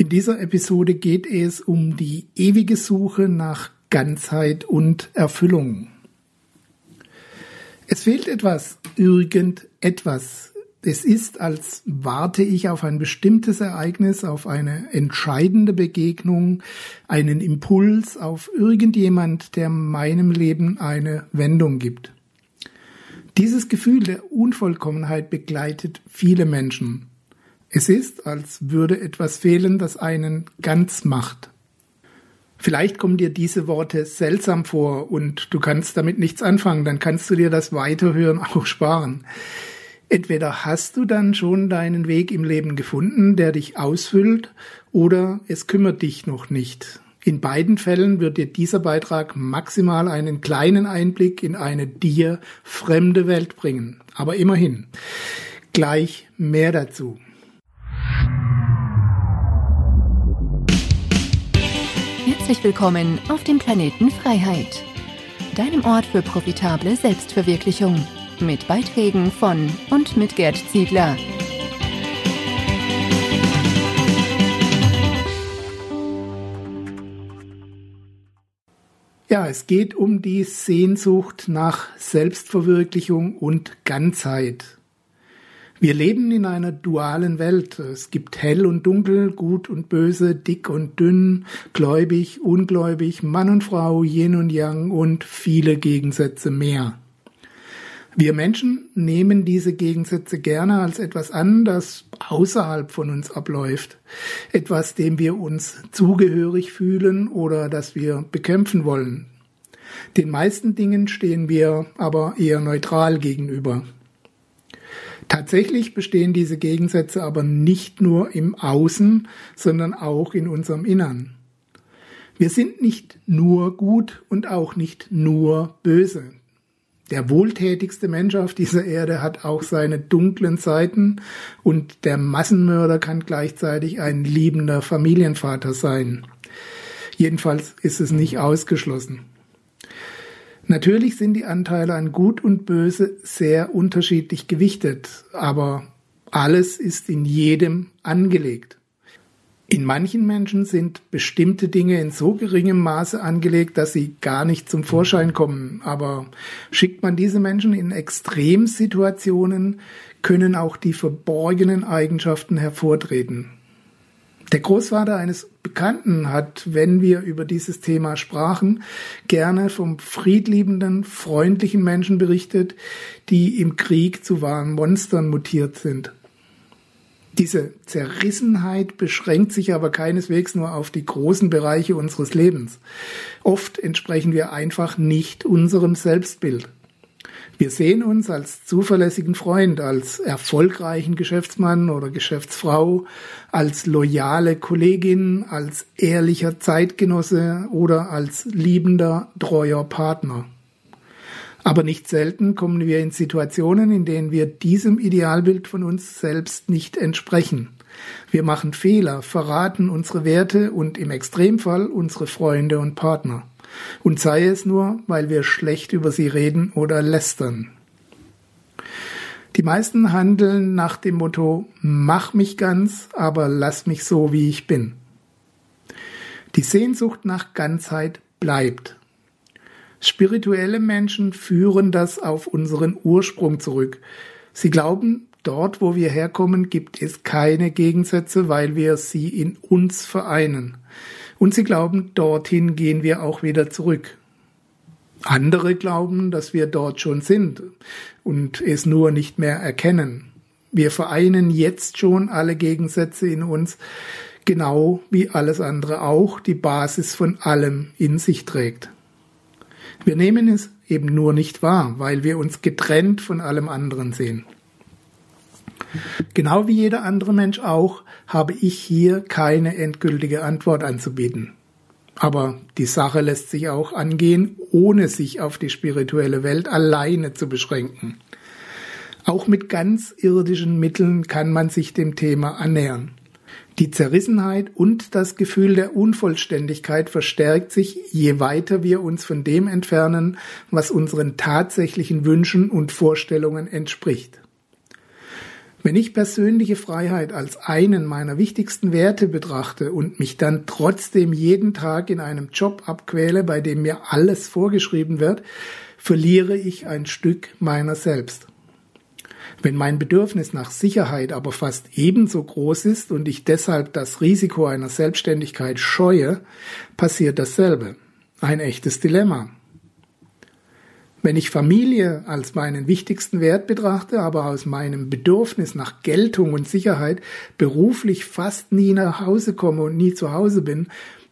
In dieser Episode geht es um die ewige Suche nach Ganzheit und Erfüllung. Es fehlt etwas, irgendetwas. Es ist, als warte ich auf ein bestimmtes Ereignis, auf eine entscheidende Begegnung, einen Impuls, auf irgendjemand, der meinem Leben eine Wendung gibt. Dieses Gefühl der Unvollkommenheit begleitet viele Menschen. Es ist, als würde etwas fehlen, das einen ganz macht. Vielleicht kommen dir diese Worte seltsam vor und du kannst damit nichts anfangen, dann kannst du dir das Weiterhören auch sparen. Entweder hast du dann schon deinen Weg im Leben gefunden, der dich ausfüllt, oder es kümmert dich noch nicht. In beiden Fällen wird dir dieser Beitrag maximal einen kleinen Einblick in eine dir fremde Welt bringen. Aber immerhin. Gleich mehr dazu. Herzlich willkommen auf dem Planeten Freiheit, deinem Ort für profitable Selbstverwirklichung, mit Beiträgen von und mit Gerd Ziegler. Ja, es geht um die Sehnsucht nach Selbstverwirklichung und Ganzheit. Wir leben in einer dualen Welt. Es gibt hell und dunkel, gut und böse, dick und dünn, gläubig, ungläubig, Mann und Frau, Yin und Yang und viele Gegensätze mehr. Wir Menschen nehmen diese Gegensätze gerne als etwas an, das außerhalb von uns abläuft, etwas, dem wir uns zugehörig fühlen oder das wir bekämpfen wollen. Den meisten Dingen stehen wir aber eher neutral gegenüber. Tatsächlich bestehen diese Gegensätze aber nicht nur im Außen, sondern auch in unserem Innern. Wir sind nicht nur gut und auch nicht nur böse. Der wohltätigste Mensch auf dieser Erde hat auch seine dunklen Seiten und der Massenmörder kann gleichzeitig ein liebender Familienvater sein. Jedenfalls ist es nicht ausgeschlossen. Natürlich sind die Anteile an Gut und Böse sehr unterschiedlich gewichtet, aber alles ist in jedem angelegt. In manchen Menschen sind bestimmte Dinge in so geringem Maße angelegt, dass sie gar nicht zum Vorschein kommen. Aber schickt man diese Menschen in Extremsituationen, können auch die verborgenen Eigenschaften hervortreten. Der Großvater eines Bekannten hat, wenn wir über dieses Thema sprachen, gerne vom friedliebenden, freundlichen Menschen berichtet, die im Krieg zu wahren Monstern mutiert sind. Diese Zerrissenheit beschränkt sich aber keineswegs nur auf die großen Bereiche unseres Lebens. Oft entsprechen wir einfach nicht unserem Selbstbild. Wir sehen uns als zuverlässigen Freund, als erfolgreichen Geschäftsmann oder Geschäftsfrau, als loyale Kollegin, als ehrlicher Zeitgenosse oder als liebender, treuer Partner. Aber nicht selten kommen wir in Situationen, in denen wir diesem Idealbild von uns selbst nicht entsprechen. Wir machen Fehler, verraten unsere Werte und im Extremfall unsere Freunde und Partner und sei es nur, weil wir schlecht über sie reden oder lästern. Die meisten handeln nach dem Motto Mach mich ganz, aber lass mich so, wie ich bin. Die Sehnsucht nach Ganzheit bleibt. Spirituelle Menschen führen das auf unseren Ursprung zurück. Sie glauben, dort, wo wir herkommen, gibt es keine Gegensätze, weil wir sie in uns vereinen. Und sie glauben, dorthin gehen wir auch wieder zurück. Andere glauben, dass wir dort schon sind und es nur nicht mehr erkennen. Wir vereinen jetzt schon alle Gegensätze in uns, genau wie alles andere auch die Basis von allem in sich trägt. Wir nehmen es eben nur nicht wahr, weil wir uns getrennt von allem anderen sehen. Genau wie jeder andere Mensch auch, habe ich hier keine endgültige Antwort anzubieten. Aber die Sache lässt sich auch angehen, ohne sich auf die spirituelle Welt alleine zu beschränken. Auch mit ganz irdischen Mitteln kann man sich dem Thema annähern. Die Zerrissenheit und das Gefühl der Unvollständigkeit verstärkt sich, je weiter wir uns von dem entfernen, was unseren tatsächlichen Wünschen und Vorstellungen entspricht. Wenn ich persönliche Freiheit als einen meiner wichtigsten Werte betrachte und mich dann trotzdem jeden Tag in einem Job abquäle, bei dem mir alles vorgeschrieben wird, verliere ich ein Stück meiner selbst. Wenn mein Bedürfnis nach Sicherheit aber fast ebenso groß ist und ich deshalb das Risiko einer Selbstständigkeit scheue, passiert dasselbe. Ein echtes Dilemma. Wenn ich Familie als meinen wichtigsten Wert betrachte, aber aus meinem Bedürfnis nach Geltung und Sicherheit beruflich fast nie nach Hause komme und nie zu Hause bin,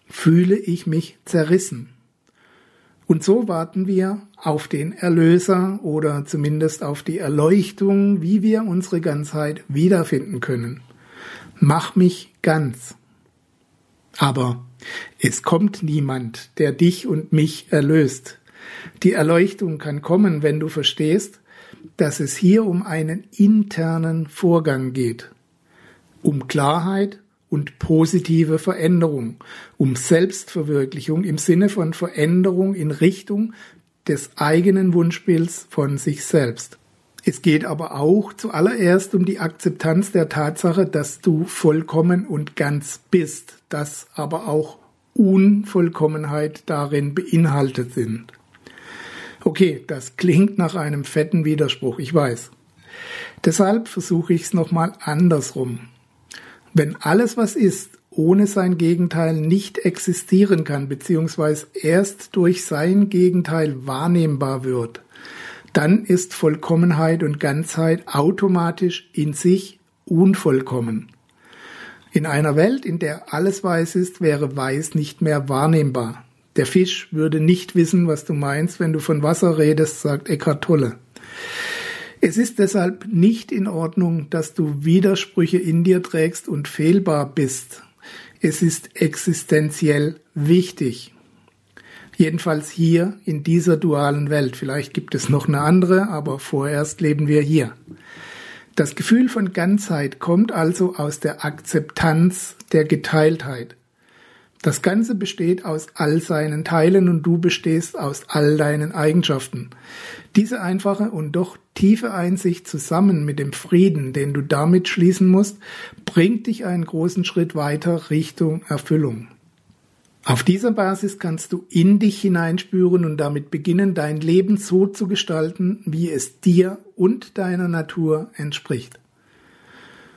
fühle ich mich zerrissen. Und so warten wir auf den Erlöser oder zumindest auf die Erleuchtung, wie wir unsere Ganzheit wiederfinden können. Mach mich ganz. Aber es kommt niemand, der dich und mich erlöst. Die Erleuchtung kann kommen, wenn du verstehst, dass es hier um einen internen Vorgang geht, um Klarheit und positive Veränderung, um Selbstverwirklichung im Sinne von Veränderung in Richtung des eigenen Wunschbilds von sich selbst. Es geht aber auch zuallererst um die Akzeptanz der Tatsache, dass du vollkommen und ganz bist, dass aber auch Unvollkommenheit darin beinhaltet sind. Okay, das klingt nach einem fetten Widerspruch, ich weiß. Deshalb versuche ich es nochmal andersrum. Wenn alles, was ist, ohne sein Gegenteil nicht existieren kann, beziehungsweise erst durch sein Gegenteil wahrnehmbar wird, dann ist Vollkommenheit und Ganzheit automatisch in sich unvollkommen. In einer Welt, in der alles weiß ist, wäre weiß nicht mehr wahrnehmbar. Der Fisch würde nicht wissen, was du meinst, wenn du von Wasser redest, sagt Eckhart Tolle. Es ist deshalb nicht in Ordnung, dass du Widersprüche in dir trägst und fehlbar bist. Es ist existenziell wichtig. Jedenfalls hier in dieser dualen Welt. Vielleicht gibt es noch eine andere, aber vorerst leben wir hier. Das Gefühl von Ganzheit kommt also aus der Akzeptanz der Geteiltheit. Das Ganze besteht aus all seinen Teilen und du bestehst aus all deinen Eigenschaften. Diese einfache und doch tiefe Einsicht zusammen mit dem Frieden, den du damit schließen musst, bringt dich einen großen Schritt weiter Richtung Erfüllung. Auf dieser Basis kannst du in dich hineinspüren und damit beginnen, dein Leben so zu gestalten, wie es dir und deiner Natur entspricht.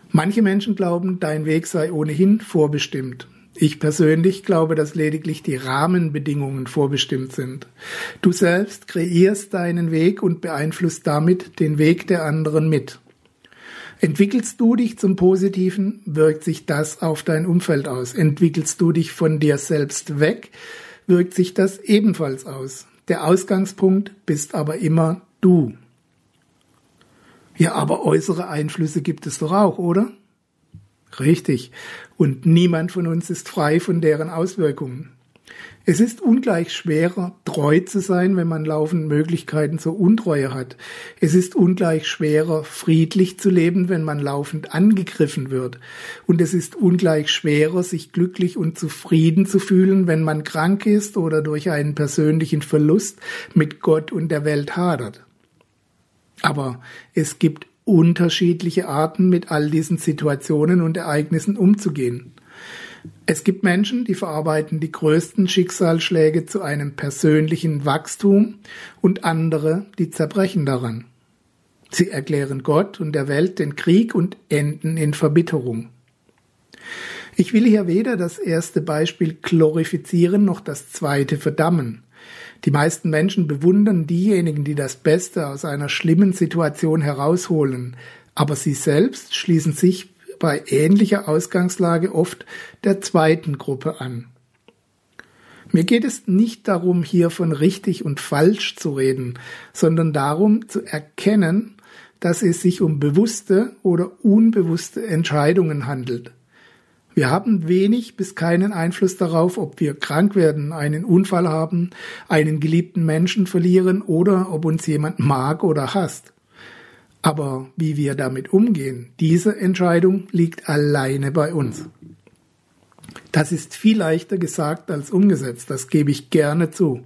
Manche Menschen glauben, dein Weg sei ohnehin vorbestimmt. Ich persönlich glaube, dass lediglich die Rahmenbedingungen vorbestimmt sind. Du selbst kreierst deinen Weg und beeinflusst damit den Weg der anderen mit. Entwickelst du dich zum Positiven, wirkt sich das auf dein Umfeld aus. Entwickelst du dich von dir selbst weg, wirkt sich das ebenfalls aus. Der Ausgangspunkt bist aber immer du. Ja, aber äußere Einflüsse gibt es doch auch, oder? Richtig. Und niemand von uns ist frei von deren Auswirkungen. Es ist ungleich schwerer, treu zu sein, wenn man laufend Möglichkeiten zur Untreue hat. Es ist ungleich schwerer, friedlich zu leben, wenn man laufend angegriffen wird. Und es ist ungleich schwerer, sich glücklich und zufrieden zu fühlen, wenn man krank ist oder durch einen persönlichen Verlust mit Gott und der Welt hadert. Aber es gibt unterschiedliche Arten, mit all diesen Situationen und Ereignissen umzugehen. Es gibt Menschen, die verarbeiten die größten Schicksalsschläge zu einem persönlichen Wachstum und andere, die zerbrechen daran. Sie erklären Gott und der Welt den Krieg und enden in Verbitterung. Ich will hier weder das erste Beispiel glorifizieren noch das zweite verdammen. Die meisten Menschen bewundern diejenigen, die das Beste aus einer schlimmen Situation herausholen, aber sie selbst schließen sich bei ähnlicher Ausgangslage oft der zweiten Gruppe an. Mir geht es nicht darum, hier von richtig und falsch zu reden, sondern darum zu erkennen, dass es sich um bewusste oder unbewusste Entscheidungen handelt. Wir haben wenig bis keinen Einfluss darauf, ob wir krank werden, einen Unfall haben, einen geliebten Menschen verlieren oder ob uns jemand mag oder hasst. Aber wie wir damit umgehen, diese Entscheidung liegt alleine bei uns. Das ist viel leichter gesagt als umgesetzt, das gebe ich gerne zu.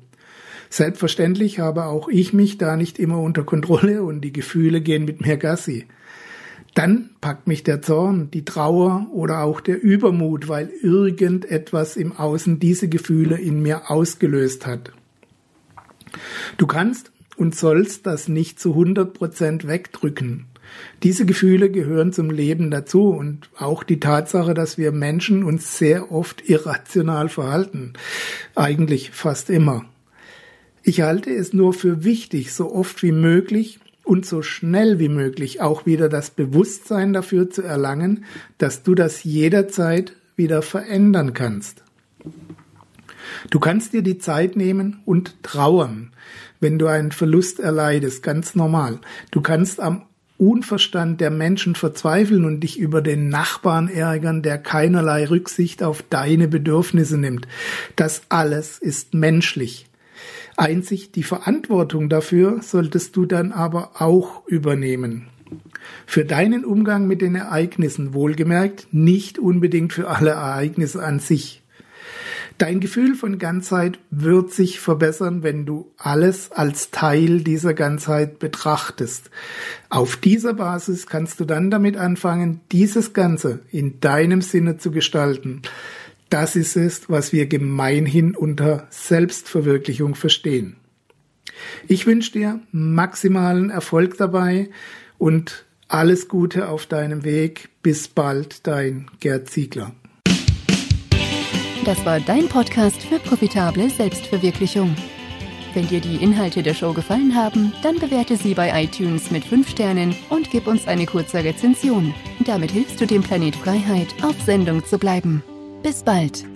Selbstverständlich habe auch ich mich da nicht immer unter Kontrolle und die Gefühle gehen mit mir Gassi. Dann packt mich der Zorn, die Trauer oder auch der Übermut, weil irgendetwas im Außen diese Gefühle in mir ausgelöst hat. Du kannst und sollst das nicht zu 100 Prozent wegdrücken. Diese Gefühle gehören zum Leben dazu und auch die Tatsache, dass wir Menschen uns sehr oft irrational verhalten. Eigentlich fast immer. Ich halte es nur für wichtig, so oft wie möglich und so schnell wie möglich auch wieder das Bewusstsein dafür zu erlangen, dass du das jederzeit wieder verändern kannst. Du kannst dir die Zeit nehmen und trauern, wenn du einen Verlust erleidest, ganz normal. Du kannst am Unverstand der Menschen verzweifeln und dich über den Nachbarn ärgern, der keinerlei Rücksicht auf deine Bedürfnisse nimmt. Das alles ist menschlich. Einzig die Verantwortung dafür solltest du dann aber auch übernehmen. Für deinen Umgang mit den Ereignissen wohlgemerkt, nicht unbedingt für alle Ereignisse an sich. Dein Gefühl von Ganzheit wird sich verbessern, wenn du alles als Teil dieser Ganzheit betrachtest. Auf dieser Basis kannst du dann damit anfangen, dieses Ganze in deinem Sinne zu gestalten. Das ist es, was wir gemeinhin unter Selbstverwirklichung verstehen. Ich wünsche dir maximalen Erfolg dabei und alles Gute auf deinem Weg. Bis bald, dein Gerd Ziegler. Das war dein Podcast für profitable Selbstverwirklichung. Wenn dir die Inhalte der Show gefallen haben, dann bewerte sie bei iTunes mit 5 Sternen und gib uns eine kurze Rezension. Damit hilfst du dem Planet Freiheit, auf Sendung zu bleiben. Bis bald.